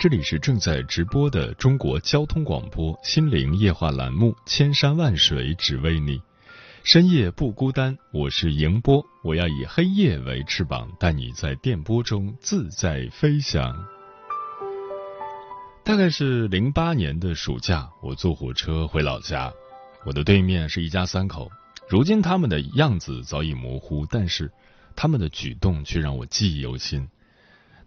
这里是正在直播的中国交通广播心灵夜话栏目《千山万水只为你》，深夜不孤单，我是迎波，我要以黑夜为翅膀，带你在电波中自在飞翔。大概是零八年的暑假，我坐火车回老家，我的对面是一家三口，如今他们的样子早已模糊，但是他们的举动却让我记忆犹新。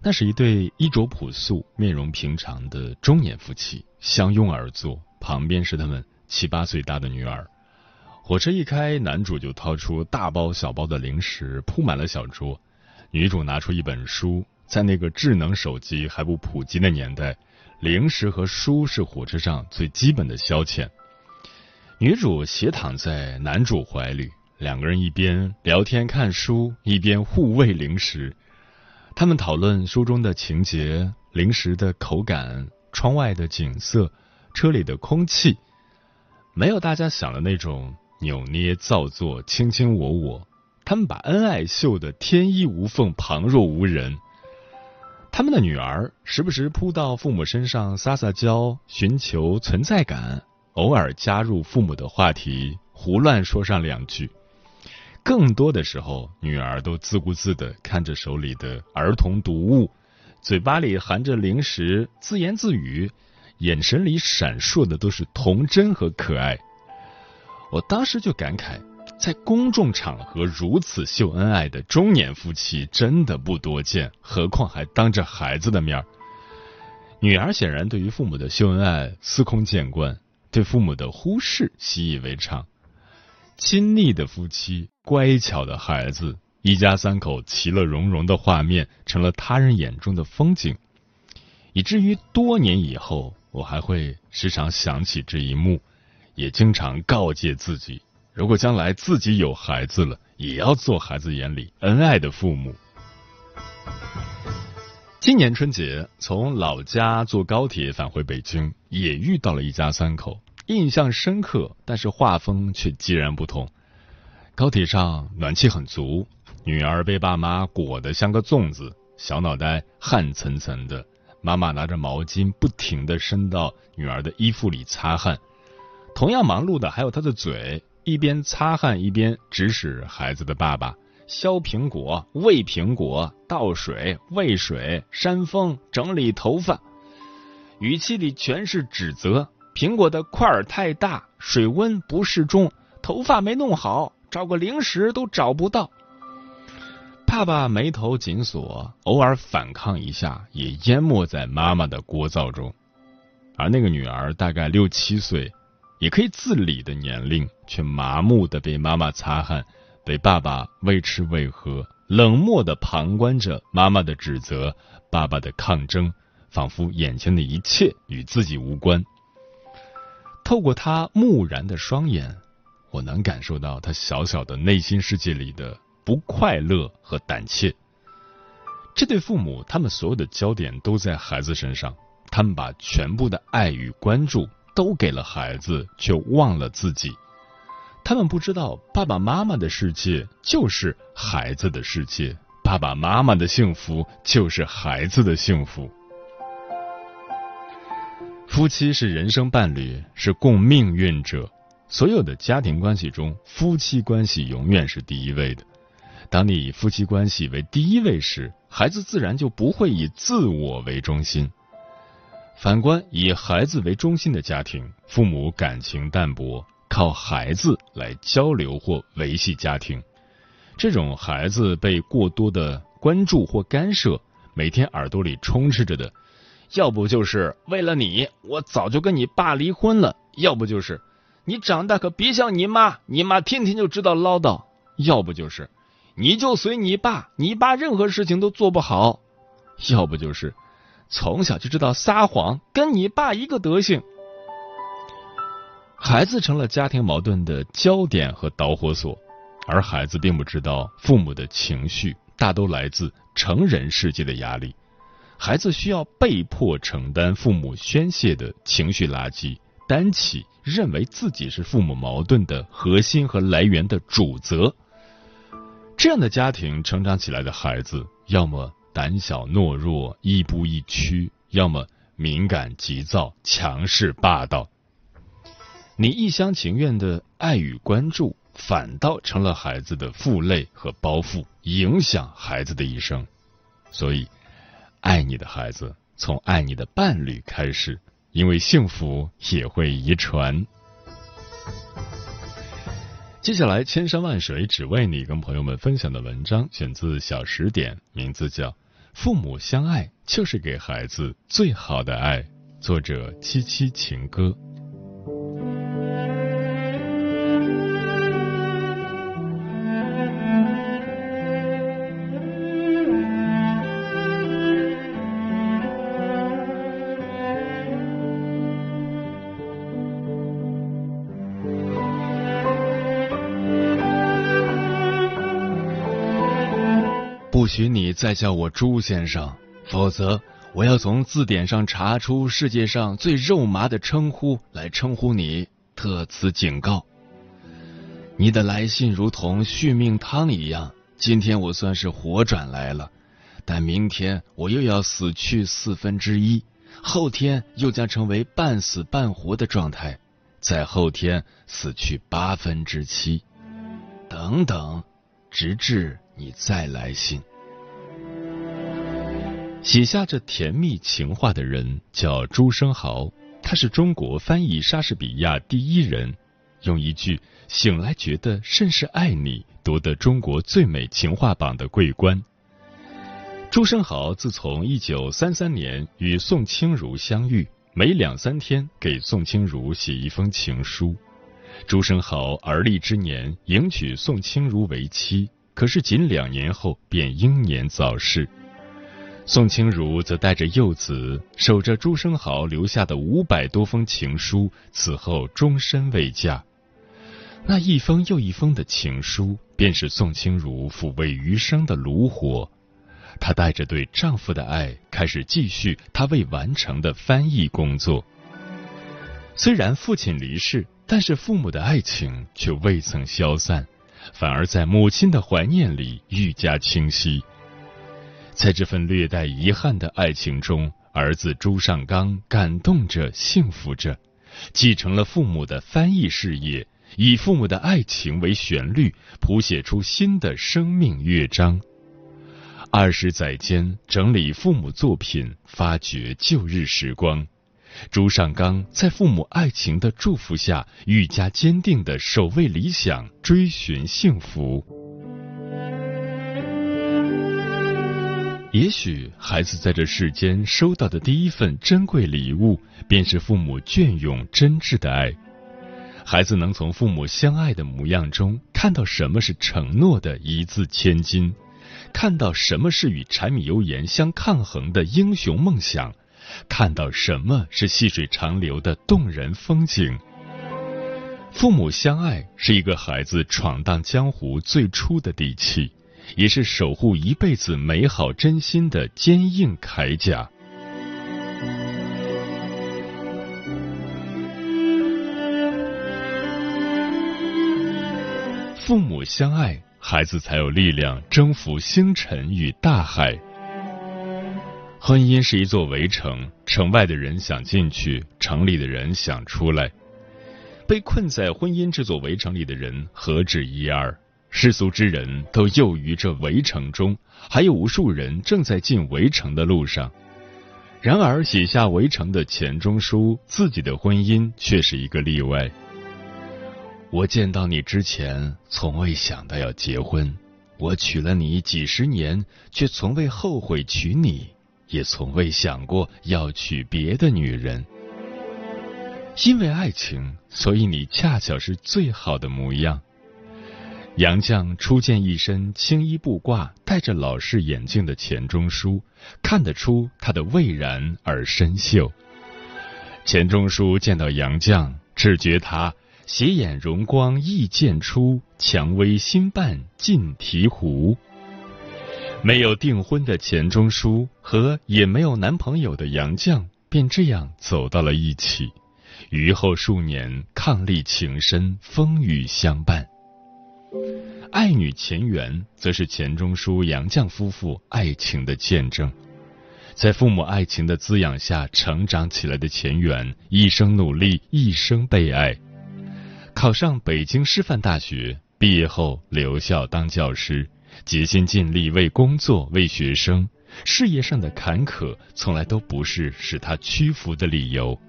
那是一对衣着朴素、面容平常的中年夫妻，相拥而坐，旁边是他们七八岁大的女儿。火车一开，男主就掏出大包小包的零食，铺满了小桌。女主拿出一本书，在那个智能手机还不普及的年代，零食和书是火车上最基本的消遣。女主斜躺在男主怀里，两个人一边聊天看书，一边互喂零食。他们讨论书中的情节、零食的口感、窗外的景色、车里的空气，没有大家想的那种扭捏造作、卿卿我我。他们把恩爱秀得天衣无缝、旁若无人。他们的女儿时不时扑到父母身上撒撒娇，寻求存在感；偶尔加入父母的话题，胡乱说上两句。更多的时候，女儿都自顾自的看着手里的儿童读物，嘴巴里含着零食，自言自语，眼神里闪烁的都是童真和可爱。我当时就感慨，在公众场合如此秀恩爱的中年夫妻真的不多见，何况还当着孩子的面女儿显然对于父母的秀恩爱司空见惯，对父母的忽视习以为常。亲昵的夫妻，乖巧的孩子，一家三口其乐融融的画面，成了他人眼中的风景，以至于多年以后，我还会时常想起这一幕，也经常告诫自己：如果将来自己有孩子了，也要做孩子眼里恩爱的父母。今年春节从老家坐高铁返回北京，也遇到了一家三口。印象深刻，但是画风却截然不同。高铁上暖气很足，女儿被爸妈裹得像个粽子，小脑袋汗涔涔的。妈妈拿着毛巾不停的伸到女儿的衣服里擦汗。同样忙碌的还有她的嘴，一边擦汗一边指使孩子的爸爸削苹果、喂苹果、倒水、喂水、扇风、整理头发，语气里全是指责。苹果的块儿太大，水温不适中，头发没弄好，找个零食都找不到。爸爸眉头紧锁，偶尔反抗一下，也淹没在妈妈的聒噪中。而那个女儿大概六七岁，也可以自理的年龄，却麻木的被妈妈擦汗，被爸爸喂吃喂喝，冷漠的旁观着妈妈的指责，爸爸的抗争，仿佛眼前的一切与自己无关。透过他木然的双眼，我能感受到他小小的内心世界里的不快乐和胆怯。这对父母，他们所有的焦点都在孩子身上，他们把全部的爱与关注都给了孩子，却忘了自己。他们不知道，爸爸妈妈的世界就是孩子的世界，爸爸妈妈的幸福就是孩子的幸福。夫妻是人生伴侣，是共命运者。所有的家庭关系中，夫妻关系永远是第一位的。当你以夫妻关系为第一位时，孩子自然就不会以自我为中心。反观以孩子为中心的家庭，父母感情淡薄，靠孩子来交流或维系家庭。这种孩子被过多的关注或干涉，每天耳朵里充斥着的，要不就是为了你，我早就跟你爸离婚了；要不就是你长大可别像你妈，你妈天天就知道唠叨；要不就是你就随你爸，你爸任何事情都做不好；要不就是从小就知道撒谎，跟你爸一个德行。孩子成了家庭矛盾的焦点和导火索。而孩子并不知道，父母的情绪大都来自成人世界的压力。孩子需要被迫承担父母宣泄的情绪垃圾，担起认为自己是父母矛盾的核心和来源的主责。这样的家庭成长起来的孩子，要么胆小懦弱、亦步亦趋，要么敏感急躁、强势霸道。你一厢情愿的爱与关注。反倒成了孩子的负累和包袱，影响孩子的一生。所以，爱你的孩子，从爱你的伴侣开始，因为幸福也会遗传。接下来，千山万水只为你，跟朋友们分享的文章选自《小时点》，名字叫《父母相爱就是给孩子最好的爱》，作者七七情歌。不许你再叫我朱先生，否则我要从字典上查出世界上最肉麻的称呼来称呼你。特此警告。你的来信如同续命汤一样，今天我算是活转来了，但明天我又要死去四分之一，后天又将成为半死半活的状态，在后天死去八分之七，等等，直至你再来信。写下这甜蜜情话的人叫朱生豪，他是中国翻译莎士比亚第一人，用一句“醒来觉得甚是爱你”夺得中国最美情话榜的桂冠。朱生豪自从一九三三年与宋清如相遇，每两三天给宋清如写一封情书。朱生豪而立之年迎娶宋清如为妻，可是仅两年后便英年早逝。宋清如则带着幼子，守着朱生豪留下的五百多封情书，此后终身未嫁。那一封又一封的情书，便是宋清如抚慰余生的炉火。她带着对丈夫的爱，开始继续她未完成的翻译工作。虽然父亲离世，但是父母的爱情却未曾消散，反而在母亲的怀念里愈加清晰。在这份略带遗憾的爱情中，儿子朱尚刚感动着、幸福着，继承了父母的翻译事业，以父母的爱情为旋律，谱写出新的生命乐章。二十载间，整理父母作品，发掘旧日时光。朱尚刚在父母爱情的祝福下，愈加坚定地守卫理想，追寻幸福。也许孩子在这世间收到的第一份珍贵礼物，便是父母隽永真挚的爱。孩子能从父母相爱的模样中，看到什么是承诺的一字千金，看到什么是与柴米油盐相抗衡的英雄梦想，看到什么是细水长流的动人风景。父母相爱是一个孩子闯荡江湖最初的底气。也是守护一辈子美好真心的坚硬铠甲。父母相爱，孩子才有力量征服星辰与大海。婚姻是一座围城，城外的人想进去，城里的人想出来。被困在婚姻这座围城里的人何止一二？世俗之人都囿于这围城中，还有无数人正在进围城的路上。然而，写下围城的钱钟书，自己的婚姻却是一个例外。我见到你之前，从未想到要结婚。我娶了你几十年，却从未后悔娶你，也从未想过要娶别的女人。因为爱情，所以你恰巧是最好的模样。杨绛初见一身青衣布褂、戴着老式眼镜的钱钟书，看得出他的蔚然而深秀。钱钟书见到杨绛，只觉他斜眼容光意渐出，蔷薇新瓣尽醍醐。没有订婚的钱钟书和也没有男朋友的杨绛，便这样走到了一起。余后数年，伉俪情深，风雨相伴。爱女钱媛，则是钱钟书、杨绛夫妇爱情的见证。在父母爱情的滋养下成长起来的钱媛，一生努力，一生被爱。考上北京师范大学，毕业后留校当教师，竭心尽力为工作、为学生。事业上的坎坷，从来都不是使他屈服的理由。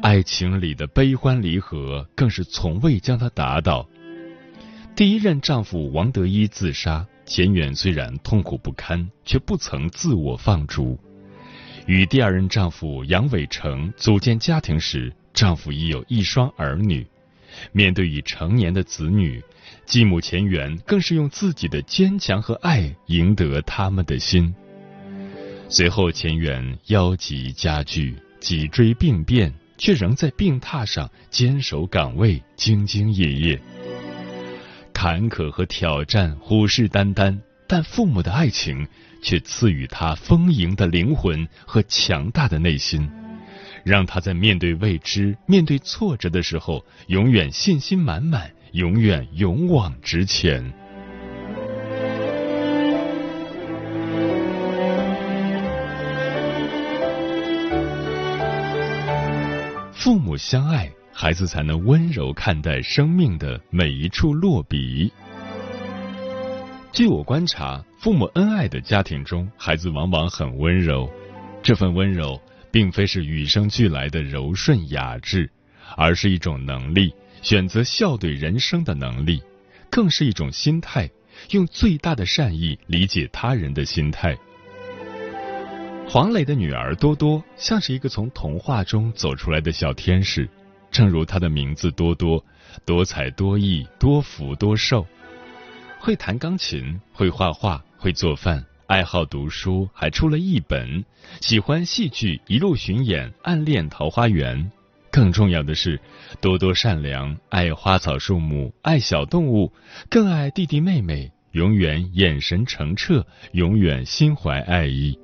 爱情里的悲欢离合，更是从未将他打倒。第一任丈夫王德一自杀，钱媛虽然痛苦不堪，却不曾自我放逐。与第二任丈夫杨伟成组建家庭时，丈夫已有一双儿女。面对已成年的子女，继母钱媛更是用自己的坚强和爱赢得他们的心。随后，钱媛腰疾加剧，脊椎病变。却仍在病榻上坚守岗位，兢兢业业。坎坷和挑战虎视眈眈，但父母的爱情却赐予他丰盈的灵魂和强大的内心，让他在面对未知、面对挫折的时候，永远信心满满，永远勇往直前。父母相爱，孩子才能温柔看待生命的每一处落笔。据我观察，父母恩爱的家庭中，孩子往往很温柔。这份温柔，并非是与生俱来的柔顺雅致，而是一种能力，选择笑对人生的能力，更是一种心态，用最大的善意理解他人的心态。黄磊的女儿多多像是一个从童话中走出来的小天使，正如她的名字多多，多才多艺，多福多寿。会弹钢琴，会画画，会做饭，爱好读书，还出了一本。喜欢戏剧，一路巡演，暗恋桃花源。更重要的是，多多善良，爱花草树木，爱小动物，更爱弟弟妹妹，永远眼神澄澈，永远心怀爱意。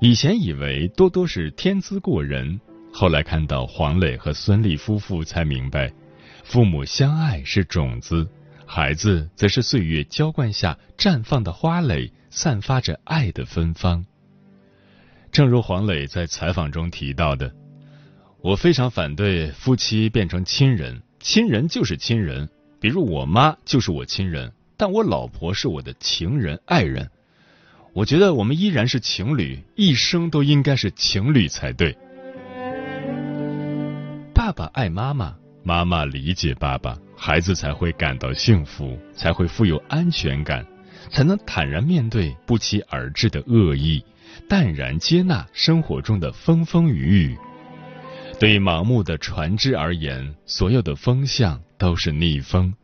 以前以为多多是天资过人，后来看到黄磊和孙俪夫妇，才明白，父母相爱是种子，孩子则是岁月浇灌下绽放的花蕾，散发着爱的芬芳。正如黄磊在采访中提到的：“我非常反对夫妻变成亲人，亲人就是亲人，比如我妈就是我亲人，但我老婆是我的情人、爱人。”我觉得我们依然是情侣，一生都应该是情侣才对。爸爸爱妈妈，妈妈理解爸爸，孩子才会感到幸福，才会富有安全感，才能坦然面对不期而至的恶意，淡然接纳生活中的风风雨雨。对盲目的船只而言，所有的风向都是逆风。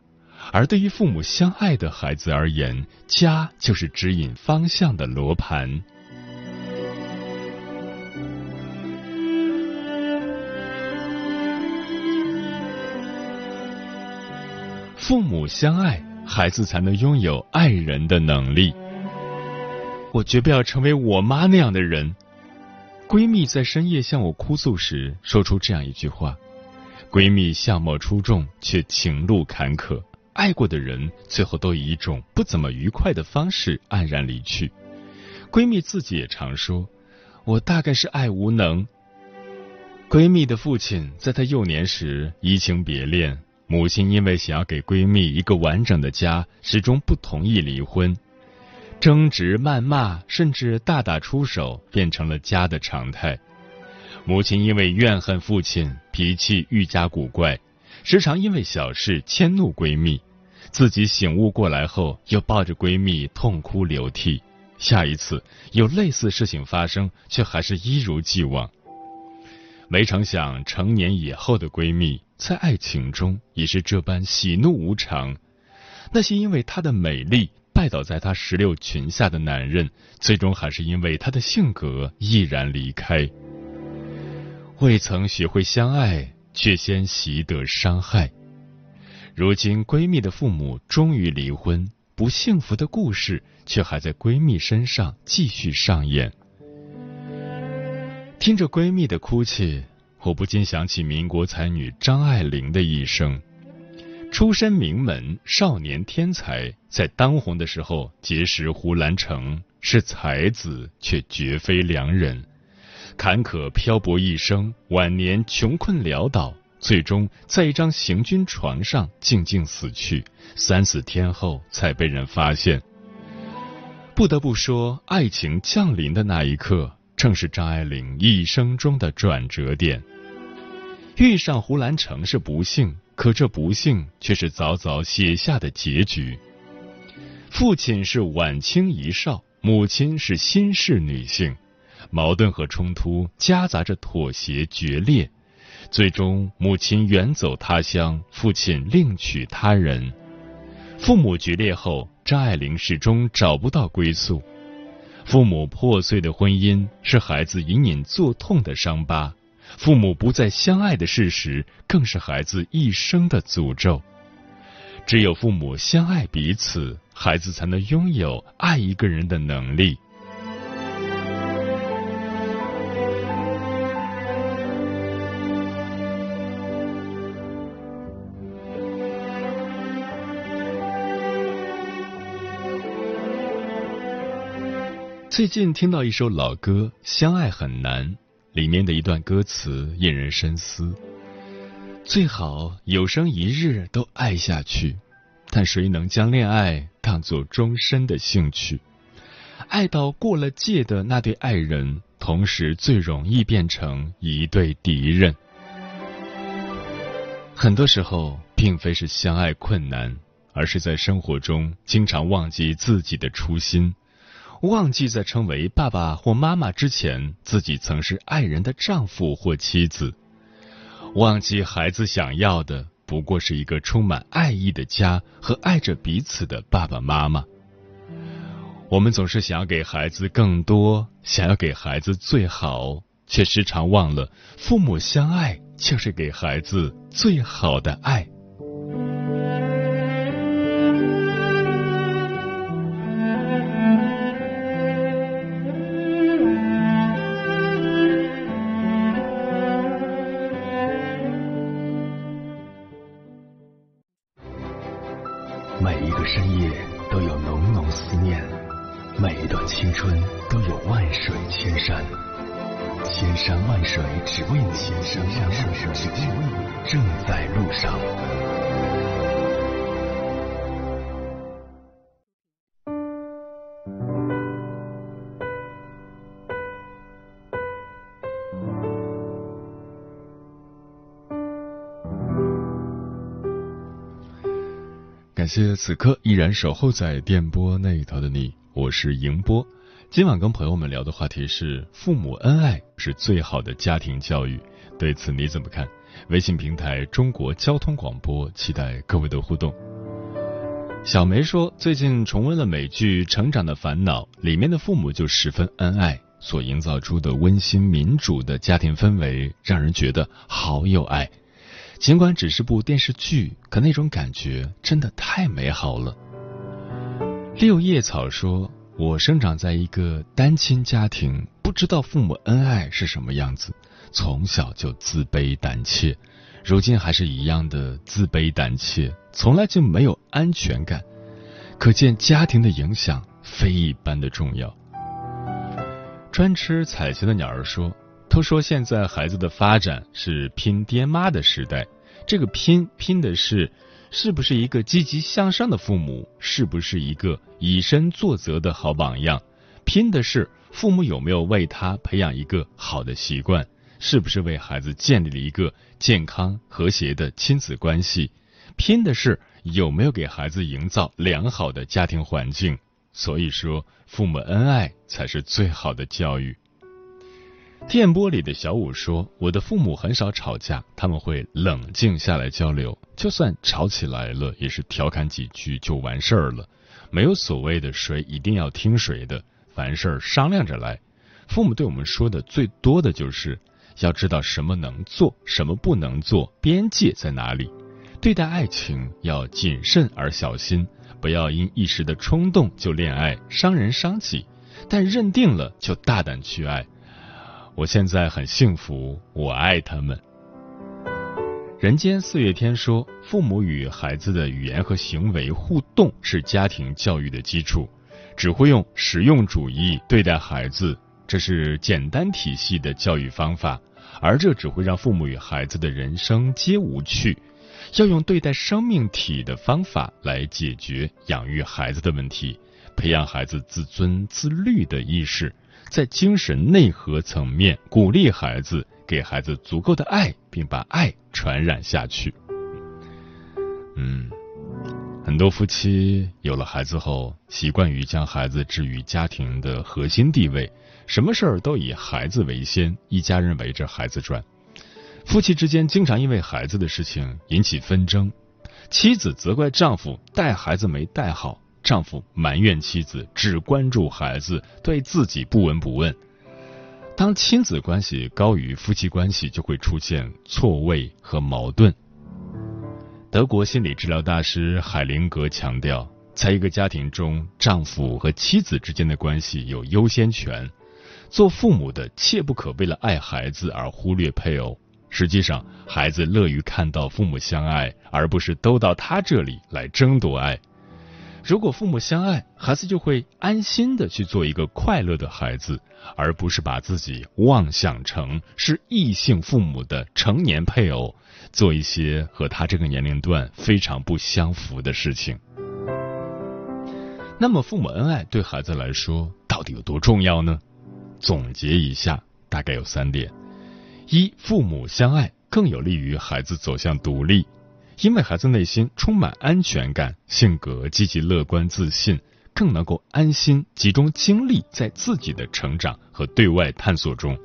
而对于父母相爱的孩子而言，家就是指引方向的罗盘。父母相爱，孩子才能拥有爱人的能力。我绝不要成为我妈那样的人。闺蜜在深夜向我哭诉时，说出这样一句话：闺蜜相貌出众，却情路坎坷。爱过的人，最后都以一种不怎么愉快的方式黯然离去。闺蜜自己也常说：“我大概是爱无能。”闺蜜的父亲在她幼年时移情别恋，母亲因为想要给闺蜜一个完整的家，始终不同意离婚。争执、谩骂，甚至大打出手，变成了家的常态。母亲因为怨恨父亲，脾气愈加古怪。时常因为小事迁怒闺蜜，自己醒悟过来后又抱着闺蜜痛哭流涕。下一次有类似事情发生，却还是一如既往。没成想，成年以后的闺蜜在爱情中也是这般喜怒无常。那些因为她的美丽拜倒在她石榴裙下的男人，最终还是因为她的性格毅然离开。未曾学会相爱，却先习得伤害。如今闺蜜的父母终于离婚，不幸福的故事却还在闺蜜身上继续上演。听着闺蜜的哭泣，我不禁想起民国才女张爱玲的一生。出身名门，少年天才，在当红的时候结识胡兰成，是才子，却绝非良人。坎坷漂泊一生，晚年穷困潦倒，最终在一张行军床上静静死去。三四天后才被人发现。不得不说，爱情降临的那一刻，正是张爱玲一生中的转折点。遇上胡兰成是不幸，可这不幸却是早早写下的结局。父亲是晚清遗少，母亲是新式女性。矛盾和冲突夹杂着妥协决裂，最终母亲远走他乡，父亲另娶他人。父母决裂后，张爱玲始终找不到归宿。父母破碎的婚姻是孩子隐隐作痛的伤疤，父母不再相爱的事实更是孩子一生的诅咒。只有父母相爱彼此，孩子才能拥有爱一个人的能力。最近听到一首老歌《相爱很难》，里面的一段歌词引人深思：最好有生一日都爱下去，但谁能将恋爱当作终身的兴趣？爱到过了界的那对爱人，同时最容易变成一对敌人。很多时候，并非是相爱困难，而是在生活中经常忘记自己的初心。忘记在成为爸爸或妈妈之前，自己曾是爱人的丈夫或妻子；忘记孩子想要的不过是一个充满爱意的家和爱着彼此的爸爸妈妈。我们总是想要给孩子更多，想要给孩子最好，却时常忘了，父母相爱就是给孩子最好的爱。感谢此刻依然守候在电波那一头的你，我是迎波。今晚跟朋友们聊的话题是父母恩爱是最好的家庭教育，对此你怎么看？微信平台中国交通广播，期待各位的互动。小梅说，最近重温了美剧《成长的烦恼》，里面的父母就十分恩爱，所营造出的温馨民主的家庭氛围，让人觉得好有爱。尽管只是部电视剧，可那种感觉真的太美好了。六叶草说。我生长在一个单亲家庭，不知道父母恩爱是什么样子，从小就自卑胆怯，如今还是一样的自卑胆怯，从来就没有安全感。可见家庭的影响非一般的重要。专吃彩旗的鸟儿说：“都说现在孩子的发展是拼爹妈的时代，这个拼拼的是。”是不是一个积极向上的父母？是不是一个以身作则的好榜样？拼的是父母有没有为他培养一个好的习惯？是不是为孩子建立了一个健康和谐的亲子关系，拼的是有没有给孩子营造良好的家庭环境。所以说，父母恩爱才是最好的教育。电波里的小五说：“我的父母很少吵架，他们会冷静下来交流，就算吵起来了，也是调侃几句就完事儿了，没有所谓的谁一定要听谁的，凡事商量着来。父母对我们说的最多的就是要知道什么能做，什么不能做，边界在哪里。对待爱情要谨慎而小心，不要因一时的冲动就恋爱，伤人伤己。但认定了就大胆去爱。”我现在很幸福，我爱他们。人间四月天说，父母与孩子的语言和行为互动是家庭教育的基础。只会用实用主义对待孩子，这是简单体系的教育方法，而这只会让父母与孩子的人生皆无趣。要用对待生命体的方法来解决养育孩子的问题，培养孩子自尊自律的意识。在精神内核层面鼓励孩子，给孩子足够的爱，并把爱传染下去。嗯，很多夫妻有了孩子后，习惯于将孩子置于家庭的核心地位，什么事儿都以孩子为先，一家人围着孩子转。夫妻之间经常因为孩子的事情引起纷争，妻子责怪丈夫带孩子没带好。丈夫埋怨妻子只关注孩子，对自己不闻不问。当亲子关系高于夫妻关系，就会出现错位和矛盾。德国心理治疗大师海灵格强调，在一个家庭中，丈夫和妻子之间的关系有优先权。做父母的切不可为了爱孩子而忽略配偶。实际上，孩子乐于看到父母相爱，而不是都到他这里来争夺爱。如果父母相爱，孩子就会安心的去做一个快乐的孩子，而不是把自己妄想成是异性父母的成年配偶，做一些和他这个年龄段非常不相符的事情。那么，父母恩爱对孩子来说到底有多重要呢？总结一下，大概有三点：一，父母相爱更有利于孩子走向独立。因为孩子内心充满安全感，性格积极乐观自信，更能够安心集中精力在自己的成长和对外探索中。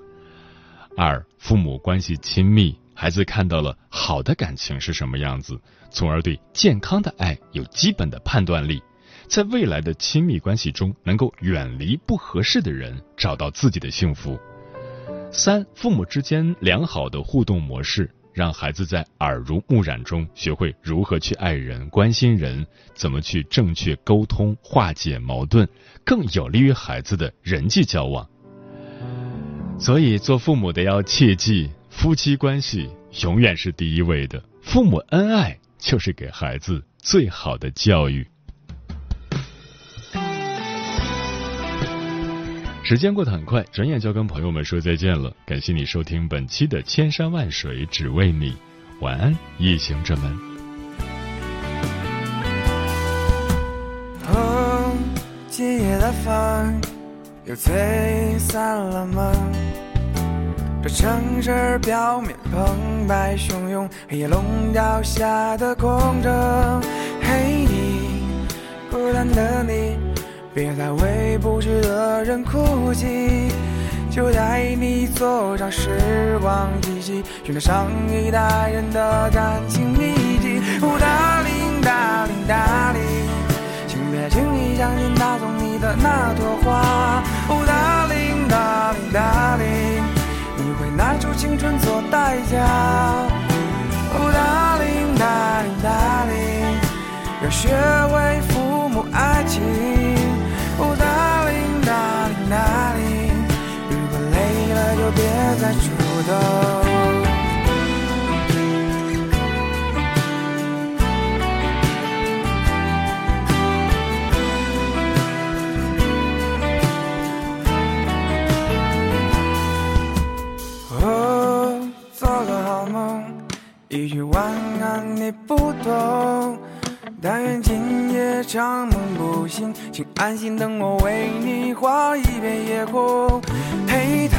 二，父母关系亲密，孩子看到了好的感情是什么样子，从而对健康的爱有基本的判断力，在未来的亲密关系中能够远离不合适的人，找到自己的幸福。三，父母之间良好的互动模式。让孩子在耳濡目染中学会如何去爱人、关心人，怎么去正确沟通、化解矛盾，更有利于孩子的人际交往。所以，做父母的要切记，夫妻关系永远是第一位的，父母恩爱就是给孩子最好的教育。时间过得很快，转眼就要跟朋友们说再见了。感谢你收听本期的《千山万水只为你》，晚安，夜行者们。哦，今夜的风又吹散了吗？这城市表面澎湃汹涌，黑夜笼罩下的空城。嘿，你，孤单的你。别再为不值的人哭泣，就带你坐上时光机器，寻找上一代人的感情里但愿今夜长梦不醒，请安心等我为你画一片夜空。陪，他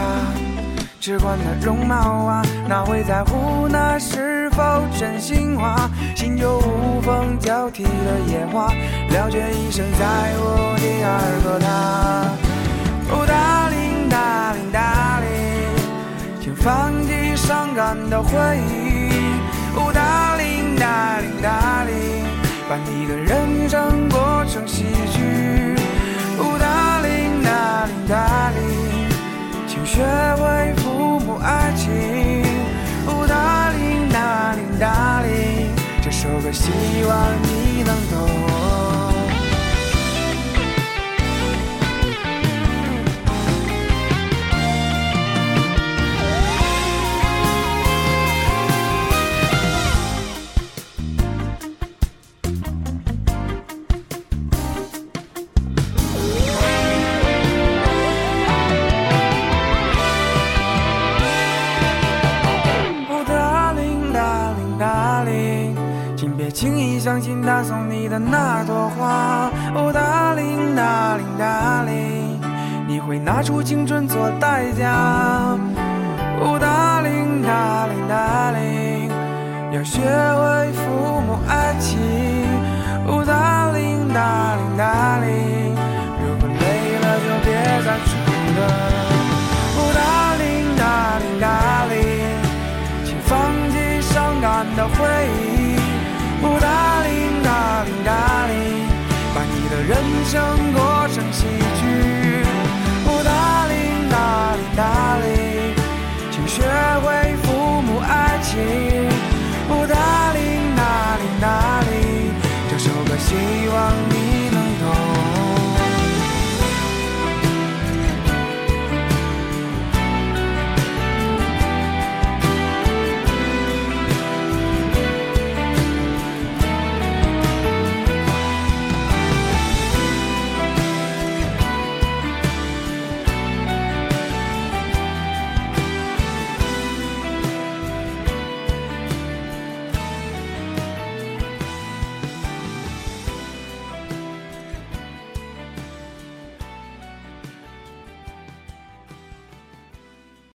只管他容貌啊，哪会在乎那是否真心话？心就无缝交替的野花，了却一生在我第二个他。哦，大铃大铃大铃，请放弃伤感的回忆。哦，大铃大铃大铃，把你的人生过成喜剧。哦，大铃大铃大铃，请学会父母爱情。哦，大铃大铃大铃，这首歌希望你能懂。人生过程喜剧